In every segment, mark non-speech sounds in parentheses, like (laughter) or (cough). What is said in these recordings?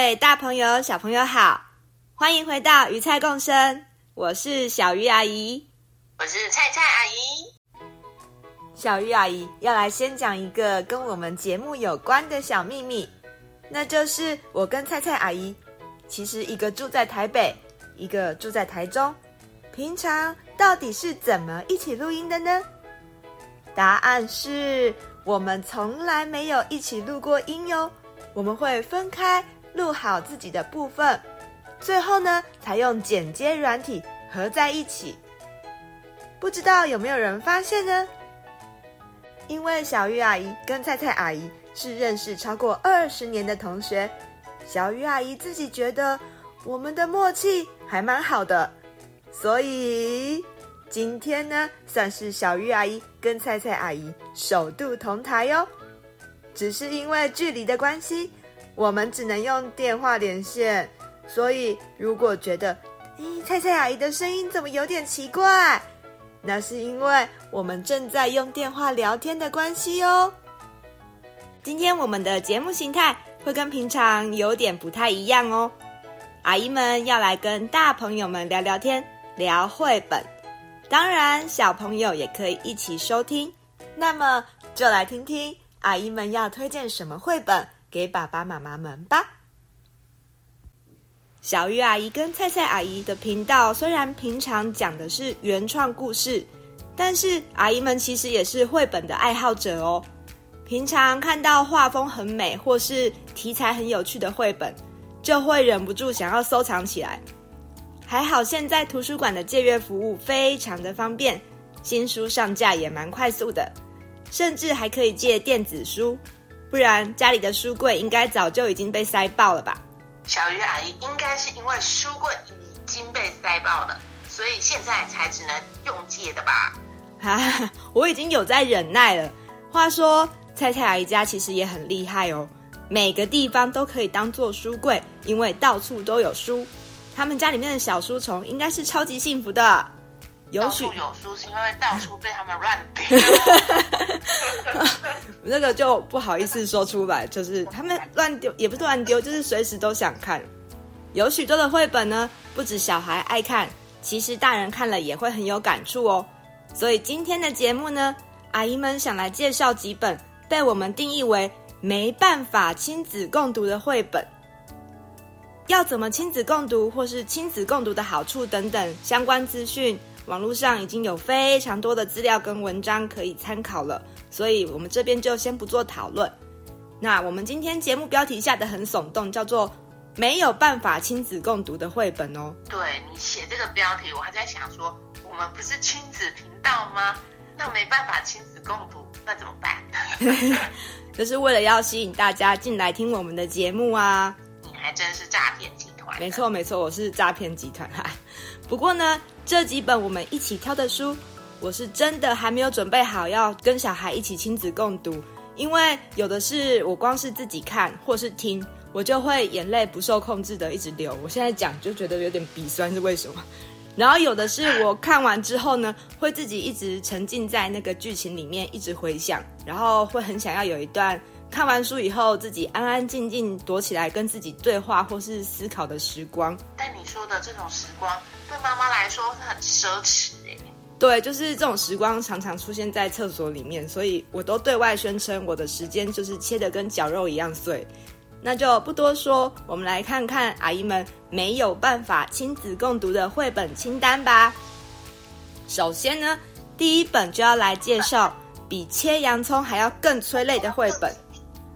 位大朋友、小朋友好，欢迎回到鱼菜共生，我是小鱼阿姨，我是菜菜阿姨。小鱼阿姨要来先讲一个跟我们节目有关的小秘密，那就是我跟菜菜阿姨其实一个住在台北，一个住在台中，平常到底是怎么一起录音的呢？答案是我们从来没有一起录过音哟，我们会分开。录好自己的部分，最后呢，才用剪接软体合在一起。不知道有没有人发现呢？因为小鱼阿姨跟菜菜阿姨是认识超过二十年的同学，小鱼阿姨自己觉得我们的默契还蛮好的，所以今天呢，算是小鱼阿姨跟菜菜阿姨首度同台哟。只是因为距离的关系。我们只能用电话连线，所以如果觉得，咦，菜菜阿姨的声音怎么有点奇怪？那是因为我们正在用电话聊天的关系哦。今天我们的节目形态会跟平常有点不太一样哦。阿姨们要来跟大朋友们聊聊天，聊绘本，当然小朋友也可以一起收听。那么就来听听阿姨们要推荐什么绘本。给爸爸妈妈们吧。小鱼阿姨跟菜菜阿姨的频道虽然平常讲的是原创故事，但是阿姨们其实也是绘本的爱好者哦。平常看到画风很美或是题材很有趣的绘本，就会忍不住想要收藏起来。还好现在图书馆的借阅服务非常的方便，新书上架也蛮快速的，甚至还可以借电子书。不然家里的书柜应该早就已经被塞爆了吧？小鱼阿姨应该是因为书柜已经被塞爆了，所以现在才只能用借的吧？啊，(laughs) 我已经有在忍耐了。话说菜菜阿姨家其实也很厉害哦，每个地方都可以当做书柜，因为到处都有书。他们家里面的小书虫应该是超级幸福的。有书有书是因为到处被他们乱丢，(laughs) 那个就不好意思说出来，就是他们乱丢，也不是乱丢，就是随时都想看。有许多的绘本呢，不止小孩爱看，其实大人看了也会很有感触哦。所以今天的节目呢，阿姨们想来介绍几本被我们定义为没办法亲子共读的绘本。要怎么亲子共读，或是亲子共读的好处等等相关资讯。网络上已经有非常多的资料跟文章可以参考了，所以我们这边就先不做讨论。那我们今天节目标题下的很耸动，叫做“没有办法亲子共读的绘本”哦。对，你写这个标题，我还在想说，我们不是亲子频道吗？那没办法亲子共读，那怎么办？(laughs) 就是为了要吸引大家进来听我们的节目啊！(laughs) 你还真是诈骗集团。没错没错，我是诈骗集团哈。(laughs) 不过呢。这几本我们一起挑的书，我是真的还没有准备好要跟小孩一起亲子共读，因为有的是我光是自己看或是听，我就会眼泪不受控制的一直流。我现在讲就觉得有点鼻酸，是为什么？然后有的是我看完之后呢，会自己一直沉浸在那个剧情里面，一直回想，然后会很想要有一段看完书以后自己安安静静躲起来跟自己对话或是思考的时光。但你说的这种时光。对妈妈来说是很奢侈哎，对，就是这种时光常常出现在厕所里面，所以我都对外宣称我的时间就是切得跟绞肉一样碎。那就不多说，我们来看看阿姨们没有办法亲子共读的绘本清单吧。首先呢，第一本就要来介绍比切洋葱还要更催泪的绘本，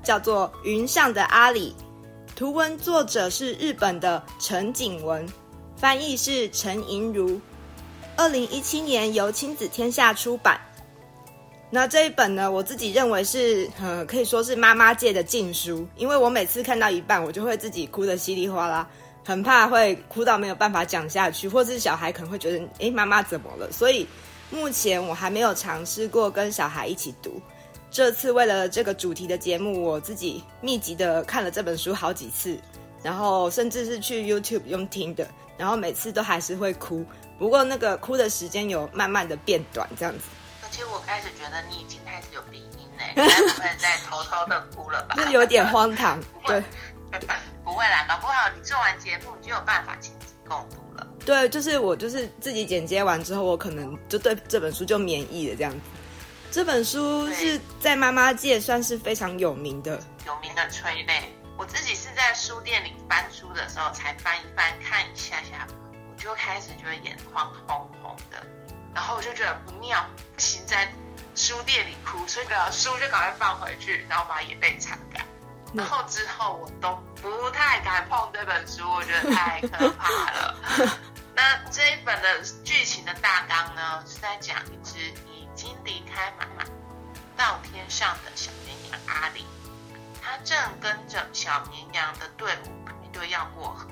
叫做《云上的阿里》，图文作者是日本的陈景文。翻译是陈莹如，二零一七年由亲子天下出版。那这一本呢，我自己认为是呃，可以说是妈妈界的禁书，因为我每次看到一半，我就会自己哭得稀里哗啦，很怕会哭到没有办法讲下去，或是小孩可能会觉得，诶，妈妈怎么了？所以目前我还没有尝试过跟小孩一起读。这次为了这个主题的节目，我自己密集的看了这本书好几次，然后甚至是去 YouTube 用听的，然后每次都还是会哭。不过那个哭的时间有慢慢的变短，这样子。而且我开始觉得你已经开始有鼻音嘞，不会再偷偷的哭了吧？是有点荒唐，对。不会啦，搞不好你做完节目你就有办法亲子共读了。对，就是我就是自己剪接完之后，我可能就对这本书就免疫了这样子。这本书是在妈妈界算是非常有名的，有名的催泪。我自己是在书店里翻书的时候才翻一翻看一下下。我就开始觉得眼眶红红的，然后我就觉得不妙，不行，在书店里哭，所以把书就赶快放回去，然后把眼泪擦干。然后之后我都不太敢碰这本书，我觉得太可怕了。(laughs) 那这一本的剧情的大纲呢，是在讲一只已经离开妈妈到天上的小绵羊阿里，他正跟着小绵羊的队伍排队要过河。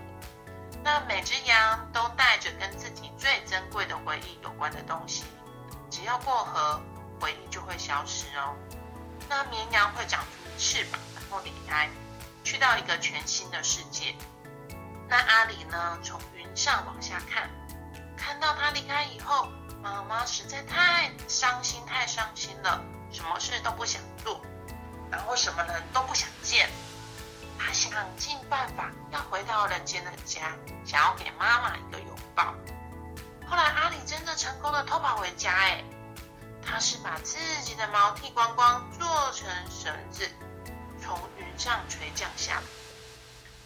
那每只羊都带着跟自己最珍贵的回忆有关的东西，只要过河，回忆就会消失哦。那绵羊会长出翅膀，然后离开，去到一个全新的世界。那阿里呢，从云上往下看，看到他离开以后，妈妈实在太伤心，太伤心了，什么事都不想做，然后什么人都不想见。他想尽办法要回到人间的家，想要给妈妈一个拥抱。后来阿里真的成功的偷跑回家，哎，他是把自己的毛剃光光，做成绳子，从云上垂降下来。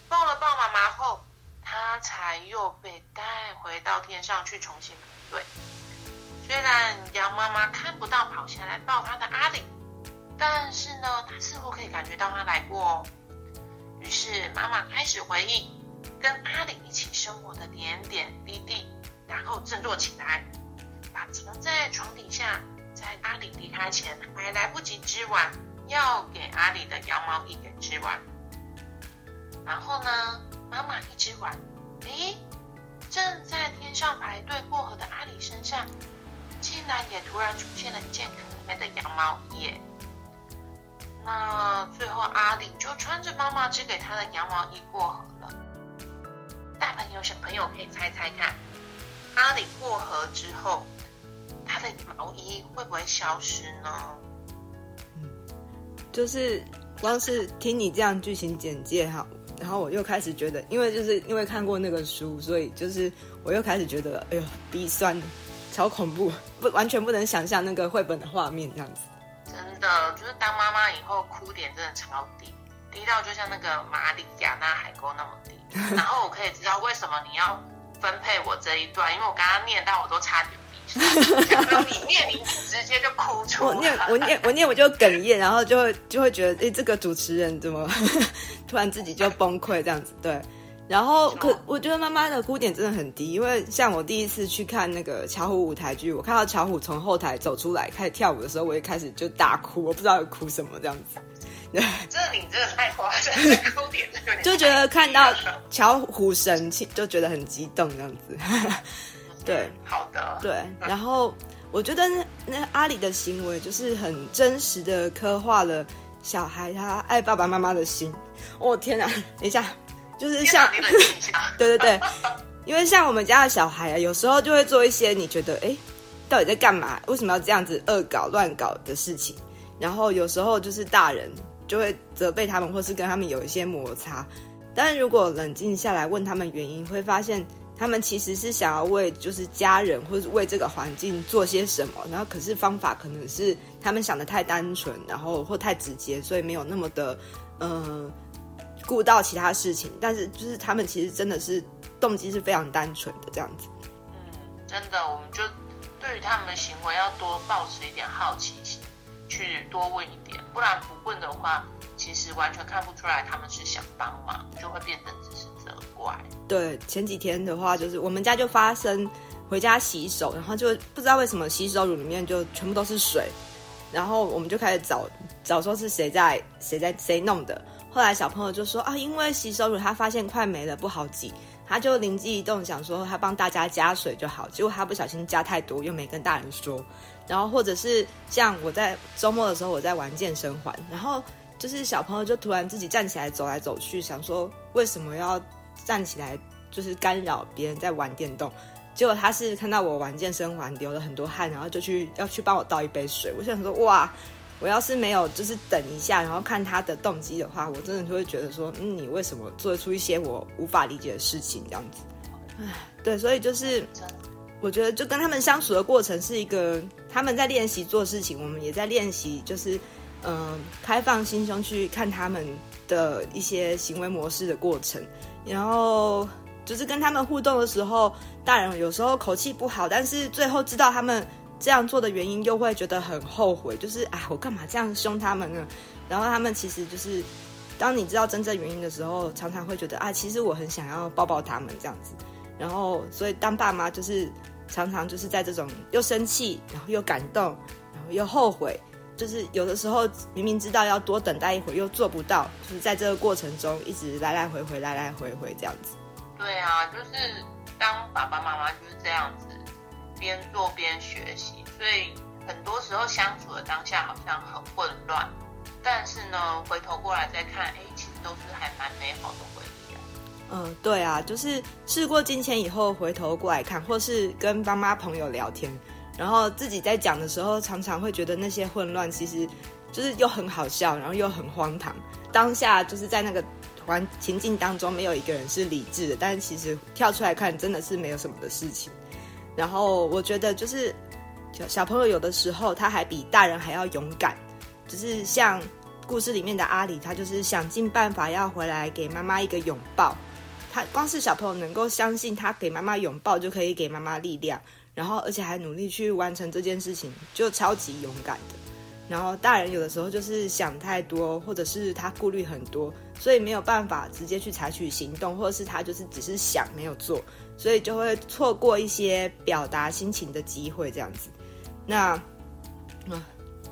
抱了抱妈妈后，他才又被带回到天上去重新排队。虽然羊妈妈看不到跑下来抱他的阿里，但是呢，他似乎可以感觉到他来过哦。于是妈妈开始回忆跟阿里一起生活的点点滴滴，然后振作起来，把藏在床底下，在阿里离开前还来不及织完要给阿里的羊毛衣给织完。然后呢，妈妈一织完，诶，正在天上排队过河的阿里身上，竟然也突然出现了一件可爱的羊毛衣。那最后，阿里就穿着妈妈织给他的羊毛衣过河了。大朋友、小朋友可以猜猜看，阿里过河之后，他的毛衣会不会消失呢？嗯，就是光是听你这样剧情简介哈，然后我又开始觉得，因为就是因为看过那个书，所以就是我又开始觉得，哎呦，鼻酸，超恐怖，不完全不能想象那个绘本的画面这样子。真的，就是当妈妈以后，哭点真的超低，低到就像那个马里亚纳海沟那么低。(laughs) 然后我可以知道为什么你要分配我这一段，因为我刚刚念到我都差点你念，你直接就哭出来。我念，我念，我念，我就哽咽，然后就会就会觉得，哎，这个主持人怎么 (laughs) 突然自己就崩溃这样子？对。然后可我觉得妈妈的哭点真的很低，因为像我第一次去看那个巧虎舞台剧，我看到巧虎从后台走出来开始跳舞的时候，我也开始就大哭，我不知道有哭什么这样子。对，这你真的太夸张，哭点就觉得看到巧虎神气，就觉得很激动这样子。对，好的，对。然后我觉得那那阿里的行为就是很真实的刻画了小孩他爱爸爸妈妈的心。哦天哪，等一下。就是像，(laughs) 对对对，因为像我们家的小孩啊，有时候就会做一些你觉得，哎，到底在干嘛？为什么要这样子恶搞乱搞的事情？然后有时候就是大人就会责备他们，或是跟他们有一些摩擦。但是如果冷静下来问他们原因，会发现他们其实是想要为就是家人或是为这个环境做些什么。然后可是方法可能是他们想的太单纯，然后或太直接，所以没有那么的，嗯。顾到其他事情，但是就是他们其实真的是动机是非常单纯的这样子。嗯，真的，我们就对于他们的行为要多保持一点好奇心，去多问一点，不然不问的话，其实完全看不出来他们是想帮忙，就会变成只是责怪。对，前几天的话，就是我们家就发生回家洗手，然后就不知道为什么洗手乳里面就全部都是水，然后我们就开始找找说是谁在谁在谁弄的。后来小朋友就说啊，因为洗手乳他发现快没了，不好挤，他就灵机一动想说他帮大家加水就好。结果他不小心加太多，又没跟大人说。然后或者是像我在周末的时候我在玩健身环，然后就是小朋友就突然自己站起来走来走去，想说为什么要站起来，就是干扰别人在玩电动。结果他是看到我玩健身环流了很多汗，然后就去要去帮我倒一杯水。我想说哇，我要是没有就是等一下，然后看他的动机的话，我真的就会觉得说，嗯，你为什么做出一些我无法理解的事情这样子？唉，对，所以就是我觉得就跟他们相处的过程是一个他们在练习做事情，我们也在练习，就是嗯、呃，开放心胸去看他们的一些行为模式的过程，然后。就是跟他们互动的时候，大人有时候口气不好，但是最后知道他们这样做的原因，又会觉得很后悔。就是啊，我干嘛这样凶他们呢？然后他们其实就是，当你知道真正原因的时候，常常会觉得啊，其实我很想要抱抱他们这样子。然后，所以当爸妈就是常常就是在这种又生气，然后又感动，然后又后悔，就是有的时候明明知道要多等待一会儿，又做不到，就是在这个过程中一直来来回回，来来回回这样子。对啊，就是当爸爸妈妈就是这样子，边做边学习，所以很多时候相处的当下好像很混乱，但是呢，回头过来再看，哎，其实都是还蛮美好的回忆。嗯，对啊，就是事过境迁以后回头过来看，或是跟爸妈朋友聊天，然后自己在讲的时候，常常会觉得那些混乱其实就是又很好笑，然后又很荒唐。当下就是在那个。环情境当中没有一个人是理智的，但是其实跳出来看，真的是没有什么的事情。然后我觉得就是小小朋友有的时候他还比大人还要勇敢，就是像故事里面的阿里，他就是想尽办法要回来给妈妈一个拥抱。他光是小朋友能够相信他给妈妈拥抱就可以给妈妈力量，然后而且还努力去完成这件事情，就超级勇敢的。然后大人有的时候就是想太多，或者是他顾虑很多，所以没有办法直接去采取行动，或者是他就是只是想没有做，所以就会错过一些表达心情的机会，这样子。那，啊，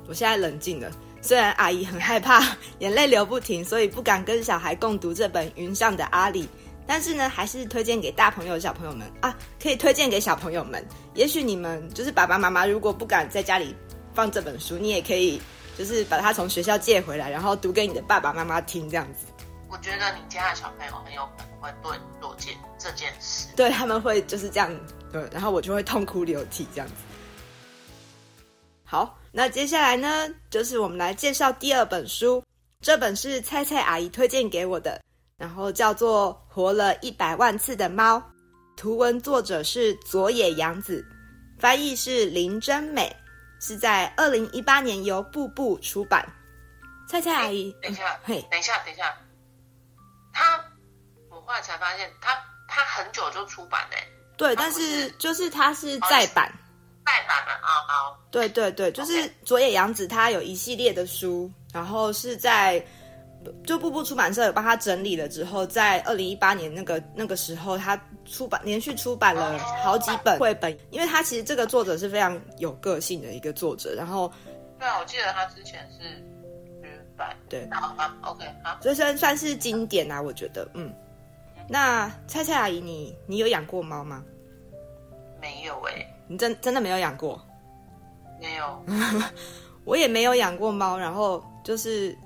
我现在冷静了。虽然阿姨很害怕 (laughs) 眼泪流不停，所以不敢跟小孩共读这本《云上的阿里》，但是呢，还是推荐给大朋友、小朋友们啊，可以推荐给小朋友们。也许你们就是爸爸妈妈，如果不敢在家里。放这本书，你也可以，就是把它从学校借回来，然后读给你的爸爸妈妈听，这样子。我觉得你家的小朋友很有可能会对你做件这件事，对他们会就是这样，对，然后我就会痛哭流涕这样子。好，那接下来呢，就是我们来介绍第二本书，这本是菜菜阿姨推荐给我的，然后叫做《活了一百万次的猫》，图文作者是佐野洋子，翻译是林真美。是在二零一八年由步步出版。菜菜阿姨，等一下，嘿，等一下，等一下，他，我后来才发现，他他很久就出版嘞。对，但是就是他是再版，再版的啊啊。对对对，就是佐野洋子，他有一系列的书，然后是在。就步步出版社有帮他整理了之后，在二零一八年那个那个时候，他出版连续出版了好几本绘本，因为他其实这个作者是非常有个性的一个作者。然后，对啊，我记得他之前是对，好啊，OK，好，这算算是经典啊，我觉得，嗯。那菜菜阿姨，你你有养过猫吗？没有哎、欸，你真真的没有养过？没有，(laughs) 我也没有养过猫，然后就是。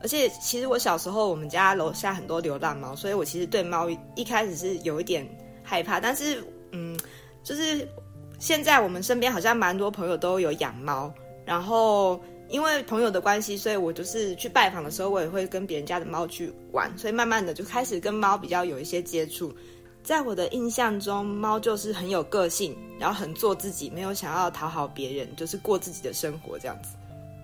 而且其实我小时候，我们家楼下很多流浪猫，所以我其实对猫一开始是有一点害怕。但是，嗯，就是现在我们身边好像蛮多朋友都有养猫，然后因为朋友的关系，所以我就是去拜访的时候，我也会跟别人家的猫去玩，所以慢慢的就开始跟猫比较有一些接触。在我的印象中，猫就是很有个性，然后很做自己，没有想要讨好别人，就是过自己的生活这样子。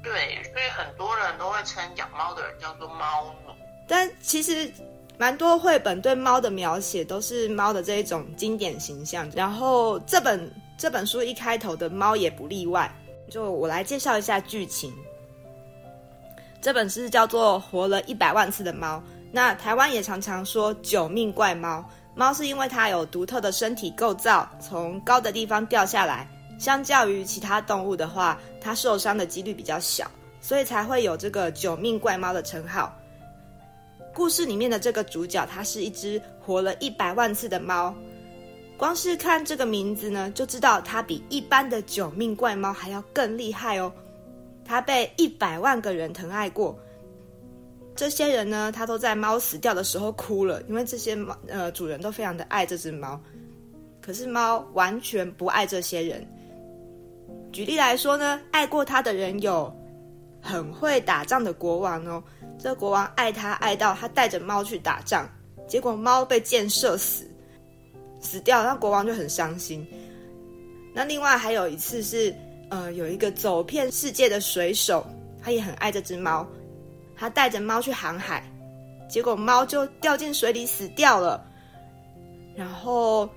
对，所以很多人都会称养猫的人叫做猫奴。但其实蛮多绘本对猫的描写都是猫的这一种经典形象。然后这本这本书一开头的猫也不例外。就我来介绍一下剧情。这本书叫做《活了一百万次的猫》。那台湾也常常说“九命怪猫”。猫是因为它有独特的身体构造，从高的地方掉下来。相较于其他动物的话，它受伤的几率比较小，所以才会有这个“九命怪猫”的称号。故事里面的这个主角，它是一只活了一百万次的猫。光是看这个名字呢，就知道它比一般的九命怪猫还要更厉害哦。它被一百万个人疼爱过，这些人呢，他都在猫死掉的时候哭了，因为这些猫呃主人都非常的爱这只猫。可是猫完全不爱这些人。举例来说呢，爱过它的人有很会打仗的国王哦。这个国王爱它爱到他带着猫去打仗，结果猫被箭射死，死掉，那国王就很伤心。那另外还有一次是，呃，有一个走遍世界的水手，他也很爱这只猫，他带着猫去航海，结果猫就掉进水里死掉了。然后，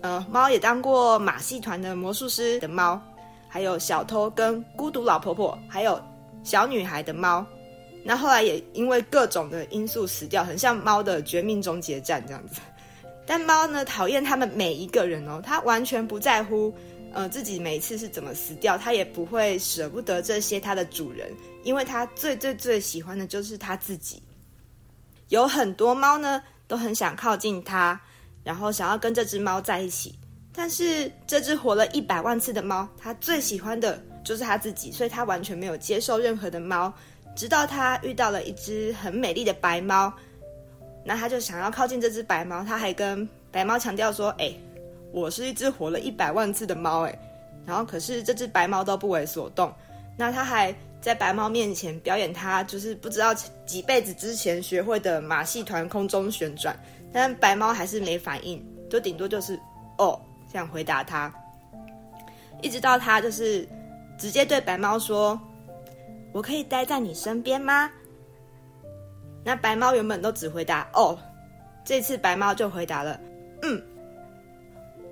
呃，猫也当过马戏团的魔术师的猫，还有小偷跟孤独老婆婆，还有小女孩的猫。那后来也因为各种的因素死掉，很像猫的绝命终结战这样子。但猫呢，讨厌他们每一个人哦，它完全不在乎，呃，自己每一次是怎么死掉，它也不会舍不得这些它的主人，因为它最最最喜欢的就是它自己。有很多猫呢，都很想靠近它，然后想要跟这只猫在一起。但是这只活了一百万次的猫，它最喜欢的就是它自己，所以它完全没有接受任何的猫。直到他遇到了一只很美丽的白猫，那他就想要靠近这只白猫，他还跟白猫强调说：“哎、我是一只活了一百万次的猫。”哎，然后可是这只白猫都不为所动。那他还在白猫面前表演他就是不知道几辈子之前学会的马戏团空中旋转，但白猫还是没反应，就顶多就是哦这样回答他，一直到他就是直接对白猫说。我可以待在你身边吗？那白猫原本都只回答“哦”，这次白猫就回答了“嗯”。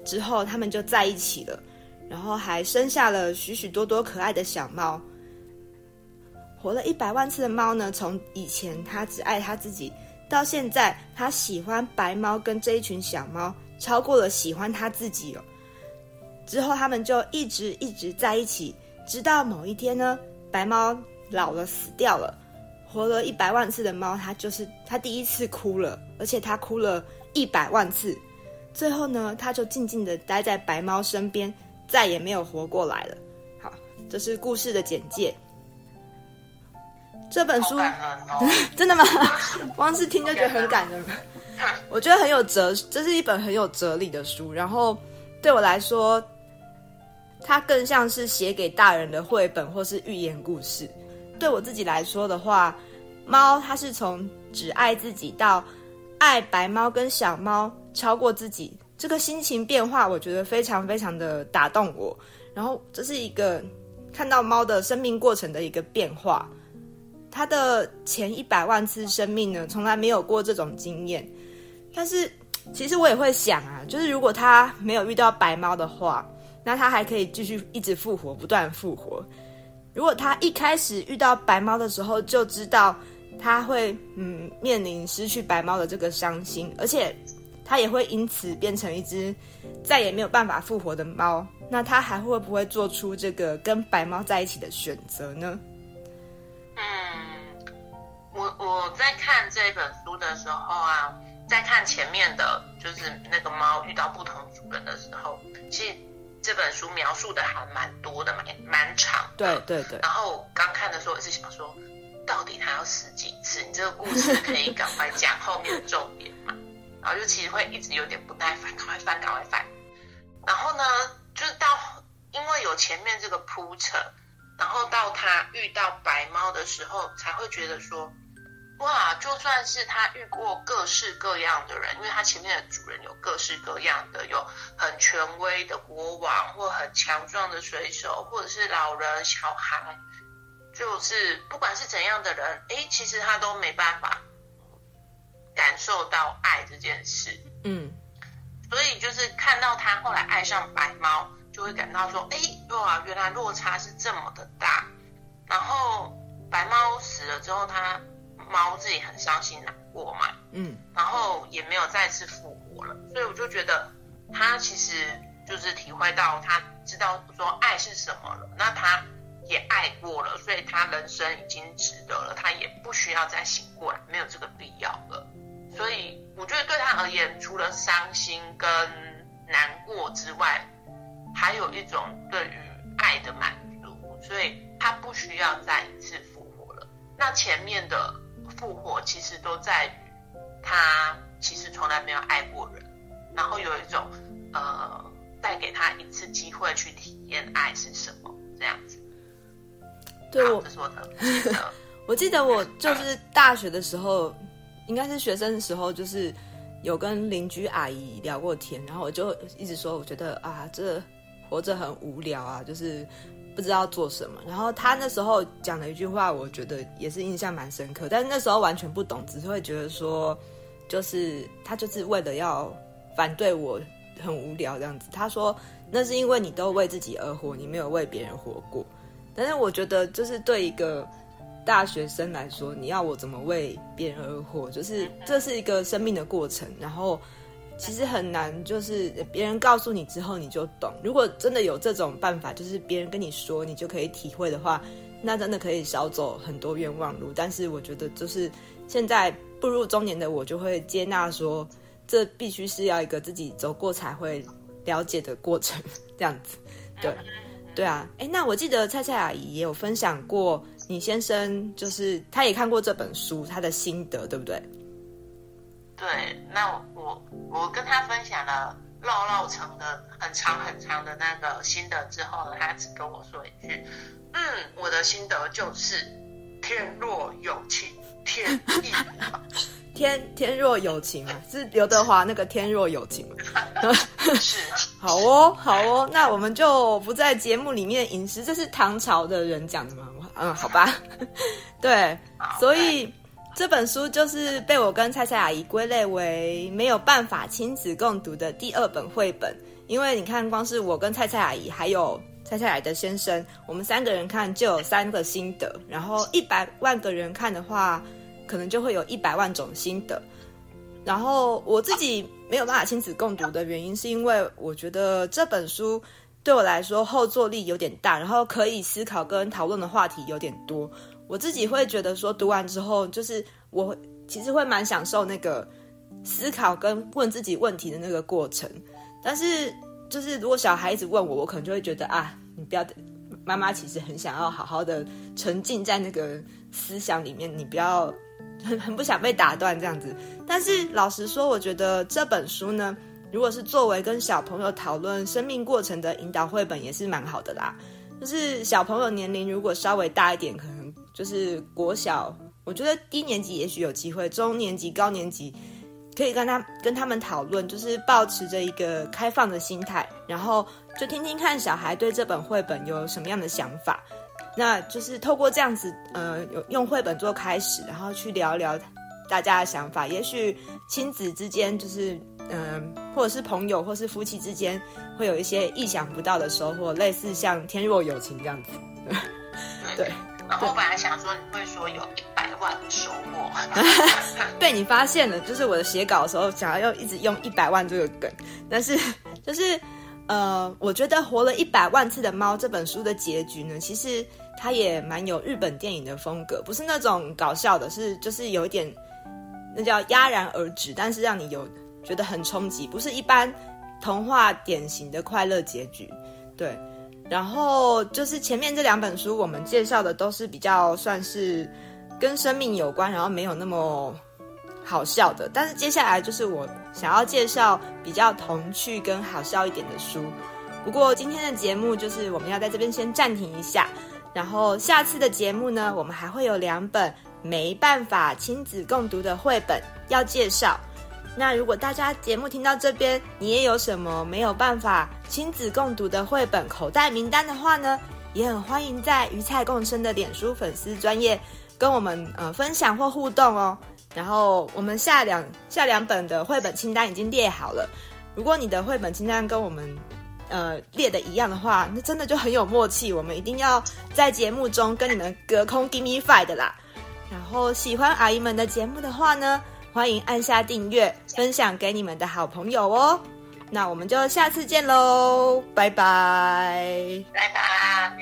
之后他们就在一起了，然后还生下了许许多多可爱的小猫。活了一百万次的猫呢，从以前它只爱它自己，到现在它喜欢白猫跟这一群小猫，超过了喜欢它自己哦。之后他们就一直一直在一起，直到某一天呢。白猫老了，死掉了。活了一百万次的猫，它就是它第一次哭了，而且它哭了一百万次。最后呢，它就静静的待在白猫身边，再也没有活过来了。好，这是故事的简介。这本书真的吗？光是听就觉得很感人。我觉得很有哲，这是一本很有哲理的书。然后对我来说。它更像是写给大人的绘本或是寓言故事。对我自己来说的话，猫它是从只爱自己到爱白猫跟小猫超过自己，这个心情变化，我觉得非常非常的打动我。然后这是一个看到猫的生命过程的一个变化。它的前一百万次生命呢，从来没有过这种经验。但是其实我也会想啊，就是如果它没有遇到白猫的话。那他还可以继续一直复活，不断复活。如果他一开始遇到白猫的时候就知道他会嗯面临失去白猫的这个伤心，而且他也会因此变成一只再也没有办法复活的猫，那他还会不会做出这个跟白猫在一起的选择呢？嗯，我我在看这本书的时候啊，在看前面的，就是那个猫遇到不同主人的时候，其实。这本书描述的还蛮多的，蛮蛮长的。对对对。然后刚看的时候，一直想说，到底他要死几次？你这个故事可以赶快讲后面的重点嘛？然后就其实会一直有点不耐烦，赶快翻，赶快翻。然后呢，就是到因为有前面这个铺陈，然后到他遇到白猫的时候，才会觉得说。哇，就算是他遇过各式各样的人，因为他前面的主人有各式各样的，有很权威的国王，或很强壮的水手，或者是老人、小孩，就是不管是怎样的人，诶，其实他都没办法感受到爱这件事。嗯，所以就是看到他后来爱上白猫，就会感到说，诶，哇，原来落差是这么的大。然后白猫死了之后，他。猫自己很伤心难过嘛，嗯，然后也没有再次复活了，所以我就觉得他其实就是体会到他知道说爱是什么了，那他也爱过了，所以他人生已经值得了，他也不需要再醒过来，没有这个必要了。所以我觉得对他而言，除了伤心跟难过之外，还有一种对于爱的满足，所以他不需要再一次复活了。那前面的复活其实都在于他其实从来没有爱过人，然后有一种呃。再给他一次机会去体验爱是什么，这样子。对，我这是我的。(laughs) 我记得我就是大学的时候，应该是学生的时候，就是有跟邻居阿姨聊过天，然后我就一直说，我觉得啊，这活着很无聊啊，就是不知道做什么。然后他那时候讲了一句话，我觉得也是印象蛮深刻，但是那时候完全不懂，只是会觉得说，就是他就是为了要反对我。很无聊这样子，他说那是因为你都为自己而活，你没有为别人活过。但是我觉得，就是对一个大学生来说，你要我怎么为别人而活？就是这是一个生命的过程，然后其实很难，就是别人告诉你之后你就懂。如果真的有这种办法，就是别人跟你说，你就可以体会的话，那真的可以少走很多冤枉路。但是我觉得，就是现在步入中年的我，就会接纳说。这必须是要一个自己走过才会了解的过程，这样子，对，对啊，哎，那我记得蔡蔡阿姨也有分享过，你先生就是他也看过这本书，他的心得，对不对？对，那我我跟他分享了绕绕城的很长很长的那个心得之后呢，他只跟我说一句，嗯，我的心得就是天若有情天意。天 (laughs) 天若有情啊，是刘德华那个天若有情。(laughs) 是，(laughs) 好哦，好哦，那我们就不在节目里面吟诗，这是唐朝的人讲的吗？嗯，好吧。对，所以这本书就是被我跟蔡蔡阿姨归类为没有办法亲子共读的第二本绘本，因为你看，光是我跟蔡蔡阿姨还有蔡蔡阿姨的先生，我们三个人看就有三个心得，然后一百万个人看的话。可能就会有一百万种心得，然后我自己没有办法亲子共读的原因，是因为我觉得这本书对我来说后坐力有点大，然后可以思考跟讨论的话题有点多。我自己会觉得说读完之后，就是我其实会蛮享受那个思考跟问自己问题的那个过程。但是就是如果小孩子问我，我可能就会觉得啊，你不要，妈妈其实很想要好好的沉浸在那个思想里面，你不要。很很不想被打断这样子，但是老实说，我觉得这本书呢，如果是作为跟小朋友讨论生命过程的引导绘本，也是蛮好的啦。就是小朋友年龄如果稍微大一点，可能就是国小，我觉得低年级也许有机会，中年级、高年级可以跟他跟他们讨论，就是抱持着一个开放的心态，然后就听听看小孩对这本绘本有什么样的想法。那就是透过这样子，呃，用绘本做开始，然后去聊聊大家的想法。也许亲子之间，就是嗯、或者是朋友，或是夫妻之间，会有一些意想不到的收获，类似像天若有情这样子。(laughs) 对。对然后我本来想说你会说有一百万的收获，(laughs) 被你发现了。就是我的写稿的时候，想要要一直用一百万这个梗，但是就是。呃，我觉得活了一百万次的猫这本书的结局呢，其实它也蛮有日本电影的风格，不是那种搞笑的，是就是有一点那叫戛然而止，但是让你有觉得很冲击，不是一般童话典型的快乐结局。对，然后就是前面这两本书我们介绍的都是比较算是跟生命有关，然后没有那么。好笑的，但是接下来就是我想要介绍比较童趣跟好笑一点的书。不过今天的节目就是我们要在这边先暂停一下，然后下次的节目呢，我们还会有两本没办法亲子共读的绘本要介绍。那如果大家节目听到这边，你也有什么没有办法亲子共读的绘本口袋名单的话呢，也很欢迎在鱼菜共生的脸书粉丝专业跟我们呃分享或互动哦。然后我们下两下两本的绘本清单已经列好了。如果你的绘本清单跟我们呃列的一样的话，那真的就很有默契。我们一定要在节目中跟你们隔空 give me five 的啦。然后喜欢阿姨们的节目的话呢，欢迎按下订阅，分享给你们的好朋友哦。那我们就下次见喽，拜拜，拜拜。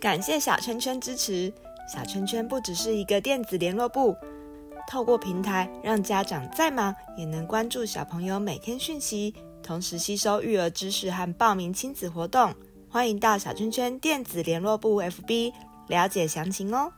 感谢小圈圈支持。小圈圈不只是一个电子联络部，透过平台让家长再忙也能关注小朋友每天讯息，同时吸收育儿知识和报名亲子活动。欢迎到小圈圈电子联络部 FB 了解详情哦。